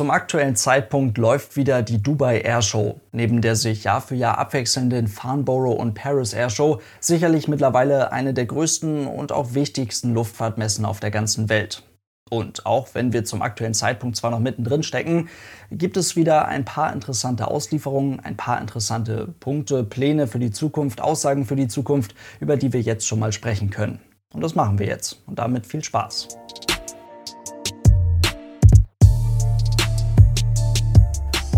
Zum aktuellen Zeitpunkt läuft wieder die Dubai Airshow, neben der sich Jahr für Jahr abwechselnden Farnborough und Paris Airshow sicherlich mittlerweile eine der größten und auch wichtigsten Luftfahrtmessen auf der ganzen Welt. Und auch wenn wir zum aktuellen Zeitpunkt zwar noch mittendrin stecken, gibt es wieder ein paar interessante Auslieferungen, ein paar interessante Punkte, Pläne für die Zukunft, Aussagen für die Zukunft, über die wir jetzt schon mal sprechen können. Und das machen wir jetzt. Und damit viel Spaß.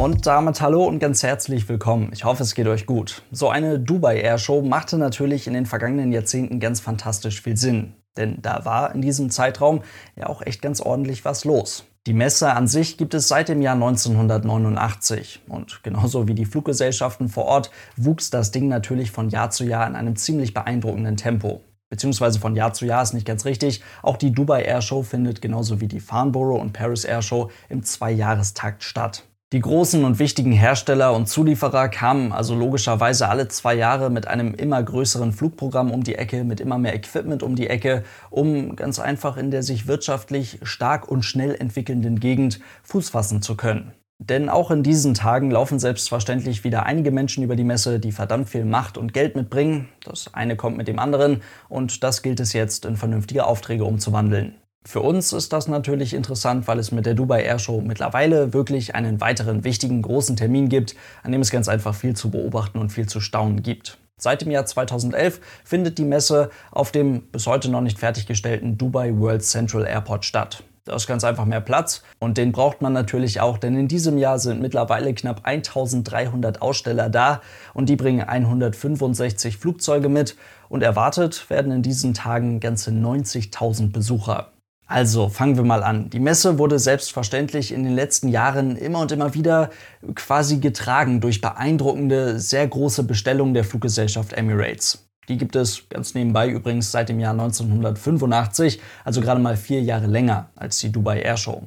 Und damit hallo und ganz herzlich willkommen. Ich hoffe, es geht euch gut. So eine Dubai Air Show machte natürlich in den vergangenen Jahrzehnten ganz fantastisch viel Sinn. Denn da war in diesem Zeitraum ja auch echt ganz ordentlich was los. Die Messe an sich gibt es seit dem Jahr 1989 und genauso wie die Fluggesellschaften vor Ort wuchs das Ding natürlich von Jahr zu Jahr in einem ziemlich beeindruckenden Tempo. Beziehungsweise von Jahr zu Jahr ist nicht ganz richtig. Auch die Dubai Air Show findet genauso wie die Farnborough und Paris Air Show im Zweijahrestakt statt. Die großen und wichtigen Hersteller und Zulieferer kamen also logischerweise alle zwei Jahre mit einem immer größeren Flugprogramm um die Ecke, mit immer mehr Equipment um die Ecke, um ganz einfach in der sich wirtschaftlich stark und schnell entwickelnden Gegend Fuß fassen zu können. Denn auch in diesen Tagen laufen selbstverständlich wieder einige Menschen über die Messe, die verdammt viel Macht und Geld mitbringen. Das eine kommt mit dem anderen und das gilt es jetzt in vernünftige Aufträge umzuwandeln. Für uns ist das natürlich interessant, weil es mit der Dubai Air Show mittlerweile wirklich einen weiteren wichtigen großen Termin gibt, an dem es ganz einfach viel zu beobachten und viel zu staunen gibt. Seit dem Jahr 2011 findet die Messe auf dem bis heute noch nicht fertiggestellten Dubai World Central Airport statt. Da ist ganz einfach mehr Platz und den braucht man natürlich auch, denn in diesem Jahr sind mittlerweile knapp 1300 Aussteller da und die bringen 165 Flugzeuge mit und erwartet werden in diesen Tagen ganze 90.000 Besucher. Also fangen wir mal an. Die Messe wurde selbstverständlich in den letzten Jahren immer und immer wieder quasi getragen durch beeindruckende, sehr große Bestellungen der Fluggesellschaft Emirates. Die gibt es ganz nebenbei übrigens seit dem Jahr 1985, also gerade mal vier Jahre länger als die Dubai Airshow.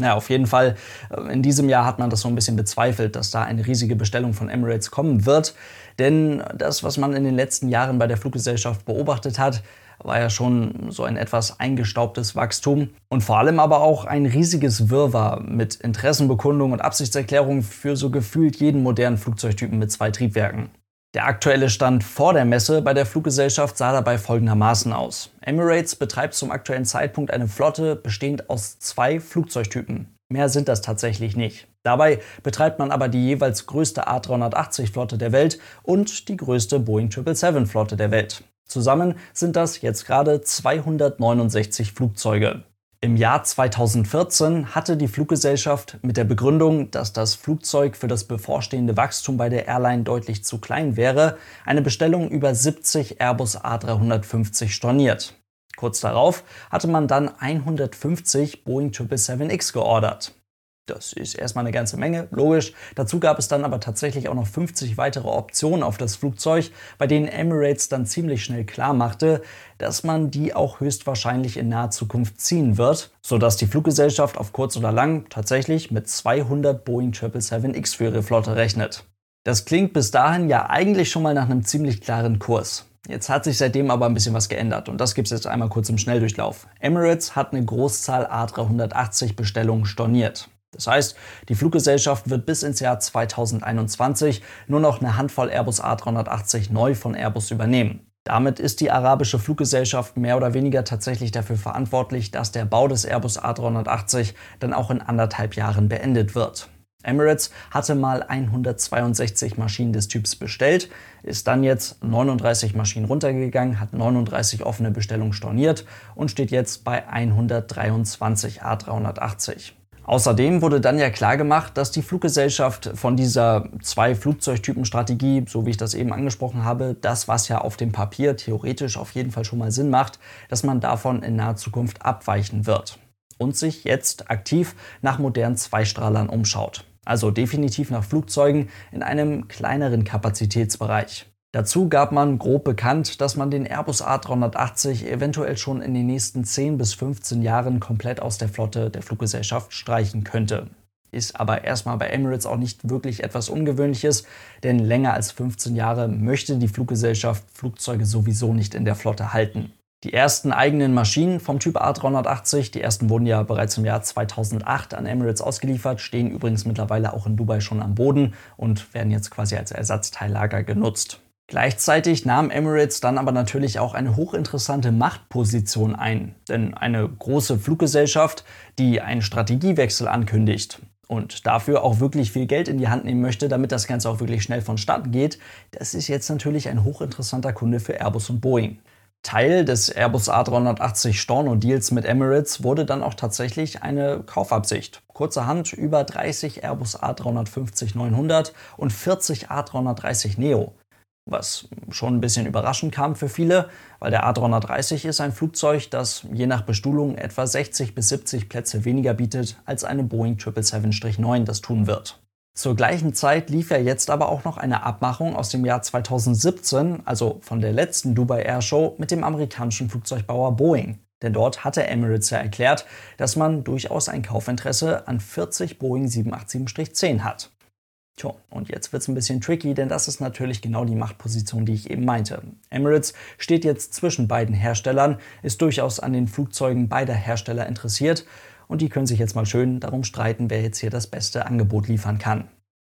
Naja, auf jeden Fall, äh, in diesem Jahr hat man das so ein bisschen bezweifelt, dass da eine riesige Bestellung von Emirates kommen wird. Denn das, was man in den letzten Jahren bei der Fluggesellschaft beobachtet hat, war ja schon so ein etwas eingestaubtes Wachstum und vor allem aber auch ein riesiges Wirrwarr mit Interessenbekundungen und Absichtserklärungen für so gefühlt jeden modernen Flugzeugtypen mit zwei Triebwerken. Der aktuelle Stand vor der Messe bei der Fluggesellschaft sah dabei folgendermaßen aus. Emirates betreibt zum aktuellen Zeitpunkt eine Flotte bestehend aus zwei Flugzeugtypen. Mehr sind das tatsächlich nicht. Dabei betreibt man aber die jeweils größte A380-Flotte der Welt und die größte Boeing 777-Flotte der Welt. Zusammen sind das jetzt gerade 269 Flugzeuge. Im Jahr 2014 hatte die Fluggesellschaft mit der Begründung, dass das Flugzeug für das bevorstehende Wachstum bei der Airline deutlich zu klein wäre, eine Bestellung über 70 Airbus A350 storniert. Kurz darauf hatte man dann 150 Boeing 777X geordert. Das ist erstmal eine ganze Menge, logisch. Dazu gab es dann aber tatsächlich auch noch 50 weitere Optionen auf das Flugzeug, bei denen Emirates dann ziemlich schnell klar machte, dass man die auch höchstwahrscheinlich in naher Zukunft ziehen wird, sodass die Fluggesellschaft auf kurz oder lang tatsächlich mit 200 Boeing 777X für ihre Flotte rechnet. Das klingt bis dahin ja eigentlich schon mal nach einem ziemlich klaren Kurs. Jetzt hat sich seitdem aber ein bisschen was geändert und das gibt es jetzt einmal kurz im Schnelldurchlauf. Emirates hat eine Großzahl A380 Bestellungen storniert. Das heißt, die Fluggesellschaft wird bis ins Jahr 2021 nur noch eine Handvoll Airbus A380 neu von Airbus übernehmen. Damit ist die arabische Fluggesellschaft mehr oder weniger tatsächlich dafür verantwortlich, dass der Bau des Airbus A380 dann auch in anderthalb Jahren beendet wird. Emirates hatte mal 162 Maschinen des Typs bestellt, ist dann jetzt 39 Maschinen runtergegangen, hat 39 offene Bestellungen storniert und steht jetzt bei 123 A380. Außerdem wurde dann ja klargemacht, dass die Fluggesellschaft von dieser Zwei-Flugzeugtypen-Strategie, so wie ich das eben angesprochen habe, das, was ja auf dem Papier theoretisch auf jeden Fall schon mal Sinn macht, dass man davon in naher Zukunft abweichen wird und sich jetzt aktiv nach modernen Zweistrahlern umschaut. Also definitiv nach Flugzeugen in einem kleineren Kapazitätsbereich. Dazu gab man grob bekannt, dass man den Airbus A380 eventuell schon in den nächsten 10 bis 15 Jahren komplett aus der Flotte der Fluggesellschaft streichen könnte. Ist aber erstmal bei Emirates auch nicht wirklich etwas Ungewöhnliches, denn länger als 15 Jahre möchte die Fluggesellschaft Flugzeuge sowieso nicht in der Flotte halten. Die ersten eigenen Maschinen vom Typ A380, die ersten wurden ja bereits im Jahr 2008 an Emirates ausgeliefert, stehen übrigens mittlerweile auch in Dubai schon am Boden und werden jetzt quasi als Ersatzteillager genutzt. Gleichzeitig nahm Emirates dann aber natürlich auch eine hochinteressante Machtposition ein. Denn eine große Fluggesellschaft, die einen Strategiewechsel ankündigt und dafür auch wirklich viel Geld in die Hand nehmen möchte, damit das Ganze auch wirklich schnell vonstatten geht, das ist jetzt natürlich ein hochinteressanter Kunde für Airbus und Boeing. Teil des Airbus A380 Storno-Deals mit Emirates wurde dann auch tatsächlich eine Kaufabsicht. Kurzerhand über 30 Airbus A350-900 und 40 A330 Neo. Was schon ein bisschen überraschend kam für viele, weil der A330 ist ein Flugzeug, das je nach Bestuhlung etwa 60 bis 70 Plätze weniger bietet, als eine Boeing 777-9 das tun wird. Zur gleichen Zeit lief ja jetzt aber auch noch eine Abmachung aus dem Jahr 2017, also von der letzten Dubai Air Show, mit dem amerikanischen Flugzeugbauer Boeing. Denn dort hatte Emirates ja erklärt, dass man durchaus ein Kaufinteresse an 40 Boeing 787-10 hat. Tja, und jetzt wird es ein bisschen tricky, denn das ist natürlich genau die Machtposition, die ich eben meinte. Emirates steht jetzt zwischen beiden Herstellern, ist durchaus an den Flugzeugen beider Hersteller interessiert und die können sich jetzt mal schön darum streiten, wer jetzt hier das beste Angebot liefern kann.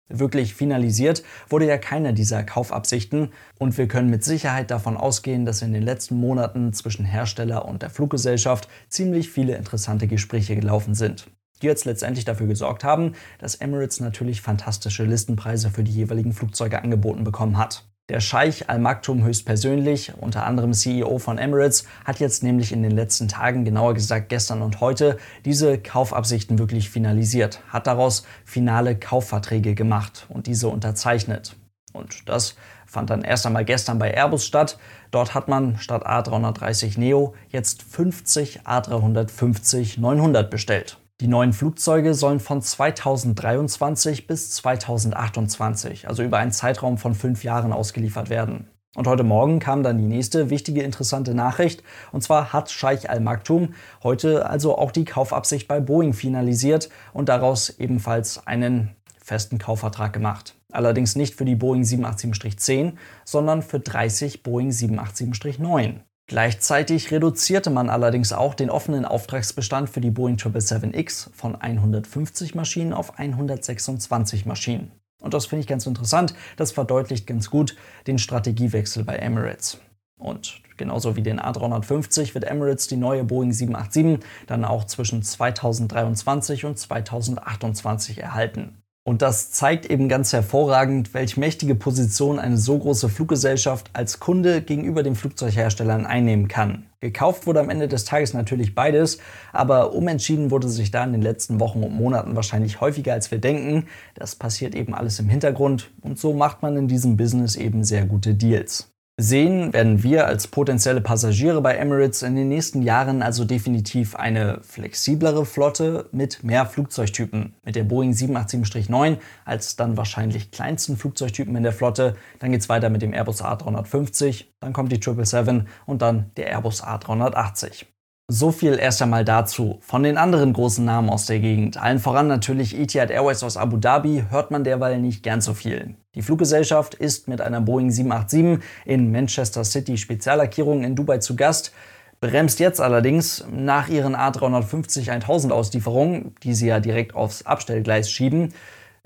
Wirklich finalisiert wurde ja keine dieser Kaufabsichten und wir können mit Sicherheit davon ausgehen, dass in den letzten Monaten zwischen Hersteller und der Fluggesellschaft ziemlich viele interessante Gespräche gelaufen sind, die jetzt letztendlich dafür gesorgt haben, dass Emirates natürlich fantastische Listenpreise für die jeweiligen Flugzeuge angeboten bekommen hat. Der Scheich Al Maktoum höchstpersönlich, unter anderem CEO von Emirates, hat jetzt nämlich in den letzten Tagen, genauer gesagt gestern und heute, diese Kaufabsichten wirklich finalisiert, hat daraus finale Kaufverträge gemacht und diese unterzeichnet. Und das fand dann erst einmal gestern bei Airbus statt. Dort hat man statt A330 Neo jetzt 50 A350 900 bestellt. Die neuen Flugzeuge sollen von 2023 bis 2028, also über einen Zeitraum von fünf Jahren ausgeliefert werden. Und heute Morgen kam dann die nächste wichtige, interessante Nachricht. Und zwar hat Scheich Al Maktoum heute also auch die Kaufabsicht bei Boeing finalisiert und daraus ebenfalls einen festen Kaufvertrag gemacht. Allerdings nicht für die Boeing 787-10, sondern für 30 Boeing 787-9. Gleichzeitig reduzierte man allerdings auch den offenen Auftragsbestand für die Boeing 777X von 150 Maschinen auf 126 Maschinen. Und das finde ich ganz interessant. Das verdeutlicht ganz gut den Strategiewechsel bei Emirates. Und genauso wie den A350 wird Emirates die neue Boeing 787 dann auch zwischen 2023 und 2028 erhalten. Und das zeigt eben ganz hervorragend, welche mächtige Position eine so große Fluggesellschaft als Kunde gegenüber den Flugzeugherstellern einnehmen kann. Gekauft wurde am Ende des Tages natürlich beides, aber umentschieden wurde sich da in den letzten Wochen und Monaten wahrscheinlich häufiger als wir denken. Das passiert eben alles im Hintergrund und so macht man in diesem Business eben sehr gute Deals. Sehen werden wir als potenzielle Passagiere bei Emirates in den nächsten Jahren also definitiv eine flexiblere Flotte mit mehr Flugzeugtypen. Mit der Boeing 787-9 als dann wahrscheinlich kleinsten Flugzeugtypen in der Flotte. Dann geht es weiter mit dem Airbus A350, dann kommt die 777 und dann der Airbus A380. So viel erst einmal dazu. Von den anderen großen Namen aus der Gegend, allen voran natürlich Etihad Airways aus Abu Dhabi, hört man derweil nicht gern so viel. Die Fluggesellschaft ist mit einer Boeing 787 in Manchester City Speziallackierung in Dubai zu Gast, bremst jetzt allerdings nach ihren A350-1000 Auslieferungen, die sie ja direkt aufs Abstellgleis schieben,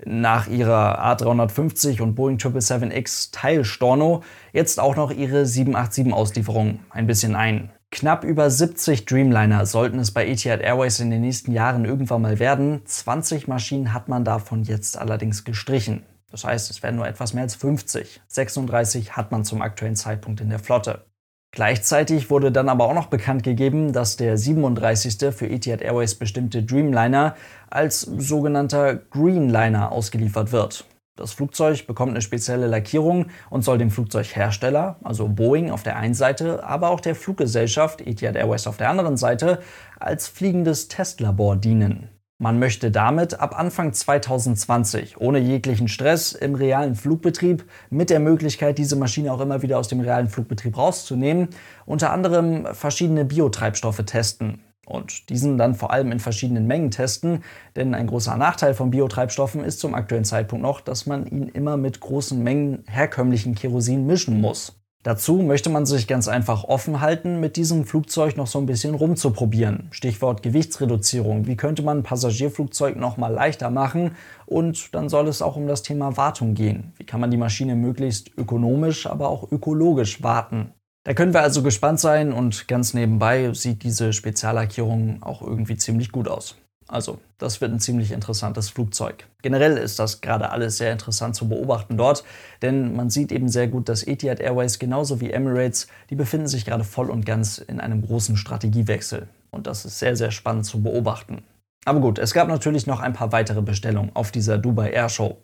nach ihrer A350 und Boeing 777X Teil Storno jetzt auch noch ihre 787 Auslieferung ein bisschen ein. Knapp über 70 Dreamliner sollten es bei Etihad Airways in den nächsten Jahren irgendwann mal werden. 20 Maschinen hat man davon jetzt allerdings gestrichen. Das heißt, es werden nur etwas mehr als 50. 36 hat man zum aktuellen Zeitpunkt in der Flotte. Gleichzeitig wurde dann aber auch noch bekannt gegeben, dass der 37. für Etihad Airways bestimmte Dreamliner als sogenannter Greenliner ausgeliefert wird. Das Flugzeug bekommt eine spezielle Lackierung und soll dem Flugzeughersteller, also Boeing auf der einen Seite, aber auch der Fluggesellschaft Etihad Airways auf der anderen Seite, als fliegendes Testlabor dienen. Man möchte damit ab Anfang 2020 ohne jeglichen Stress im realen Flugbetrieb mit der Möglichkeit, diese Maschine auch immer wieder aus dem realen Flugbetrieb rauszunehmen, unter anderem verschiedene Biotreibstoffe testen und diesen dann vor allem in verschiedenen Mengen testen, denn ein großer Nachteil von Biotreibstoffen ist zum aktuellen Zeitpunkt noch, dass man ihn immer mit großen Mengen herkömmlichen Kerosin mischen muss. Dazu möchte man sich ganz einfach offen halten, mit diesem Flugzeug noch so ein bisschen rumzuprobieren. Stichwort Gewichtsreduzierung. Wie könnte man ein Passagierflugzeug noch mal leichter machen? Und dann soll es auch um das Thema Wartung gehen. Wie kann man die Maschine möglichst ökonomisch, aber auch ökologisch warten? Da können wir also gespannt sein und ganz nebenbei sieht diese Speziallackierung auch irgendwie ziemlich gut aus. Also, das wird ein ziemlich interessantes Flugzeug. Generell ist das gerade alles sehr interessant zu beobachten dort, denn man sieht eben sehr gut, dass Etihad Airways genauso wie Emirates, die befinden sich gerade voll und ganz in einem großen Strategiewechsel. Und das ist sehr, sehr spannend zu beobachten. Aber gut, es gab natürlich noch ein paar weitere Bestellungen auf dieser Dubai Air Show.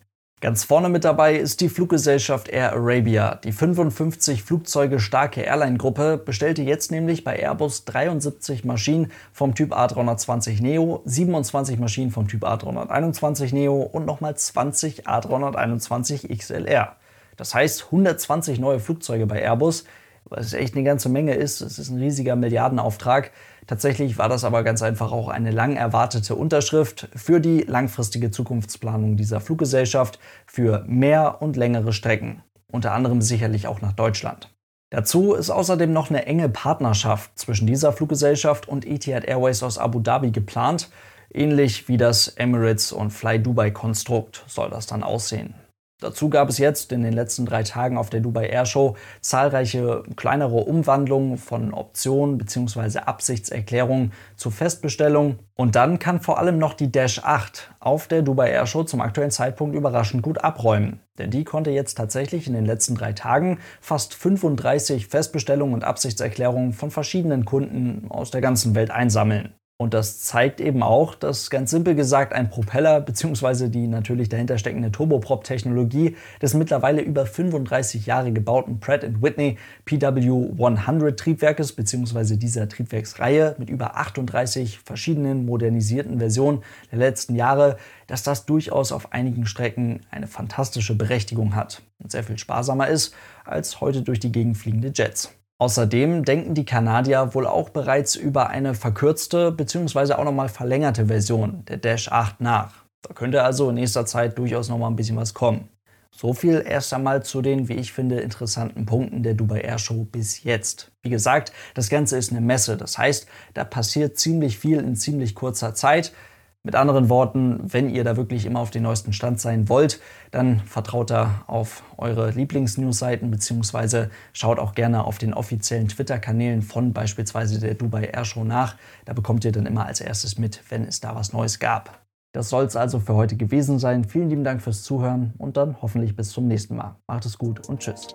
Ganz vorne mit dabei ist die Fluggesellschaft Air Arabia. Die 55 Flugzeuge starke Airline-Gruppe bestellte jetzt nämlich bei Airbus 73 Maschinen vom Typ A320 Neo, 27 Maschinen vom Typ A321 Neo und nochmal 20 A321 XLR. Das heißt 120 neue Flugzeuge bei Airbus, was echt eine ganze Menge ist. Es ist ein riesiger Milliardenauftrag. Tatsächlich war das aber ganz einfach auch eine lang erwartete Unterschrift für die langfristige Zukunftsplanung dieser Fluggesellschaft für mehr und längere Strecken, unter anderem sicherlich auch nach Deutschland. Dazu ist außerdem noch eine enge Partnerschaft zwischen dieser Fluggesellschaft und Etihad Airways aus Abu Dhabi geplant, ähnlich wie das Emirates und Fly Dubai Konstrukt soll das dann aussehen. Dazu gab es jetzt in den letzten drei Tagen auf der Dubai Air Show zahlreiche kleinere Umwandlungen von Optionen bzw. Absichtserklärungen zu Festbestellungen. Und dann kann vor allem noch die Dash 8 auf der Dubai Air Show zum aktuellen Zeitpunkt überraschend gut abräumen. Denn die konnte jetzt tatsächlich in den letzten drei Tagen fast 35 Festbestellungen und Absichtserklärungen von verschiedenen Kunden aus der ganzen Welt einsammeln. Und das zeigt eben auch, dass ganz simpel gesagt ein Propeller bzw. die natürlich dahinter steckende Turboprop-Technologie des mittlerweile über 35 Jahre gebauten Pratt Whitney PW100 Triebwerkes bzw. dieser Triebwerksreihe mit über 38 verschiedenen modernisierten Versionen der letzten Jahre, dass das durchaus auf einigen Strecken eine fantastische Berechtigung hat und sehr viel sparsamer ist als heute durch die Gegend fliegende Jets. Außerdem denken die Kanadier wohl auch bereits über eine verkürzte bzw. auch nochmal verlängerte Version der Dash 8 nach. Da könnte also in nächster Zeit durchaus nochmal ein bisschen was kommen. So viel erst einmal zu den, wie ich finde, interessanten Punkten der Dubai Air Show bis jetzt. Wie gesagt, das Ganze ist eine Messe, das heißt, da passiert ziemlich viel in ziemlich kurzer Zeit. Mit anderen Worten, wenn ihr da wirklich immer auf den neuesten Stand sein wollt, dann vertraut da auf eure Lieblings-News-Seiten beziehungsweise schaut auch gerne auf den offiziellen Twitter-Kanälen von beispielsweise der Dubai Air Show nach. Da bekommt ihr dann immer als erstes mit, wenn es da was Neues gab. Das soll es also für heute gewesen sein. Vielen lieben Dank fürs Zuhören und dann hoffentlich bis zum nächsten Mal. Macht es gut und tschüss.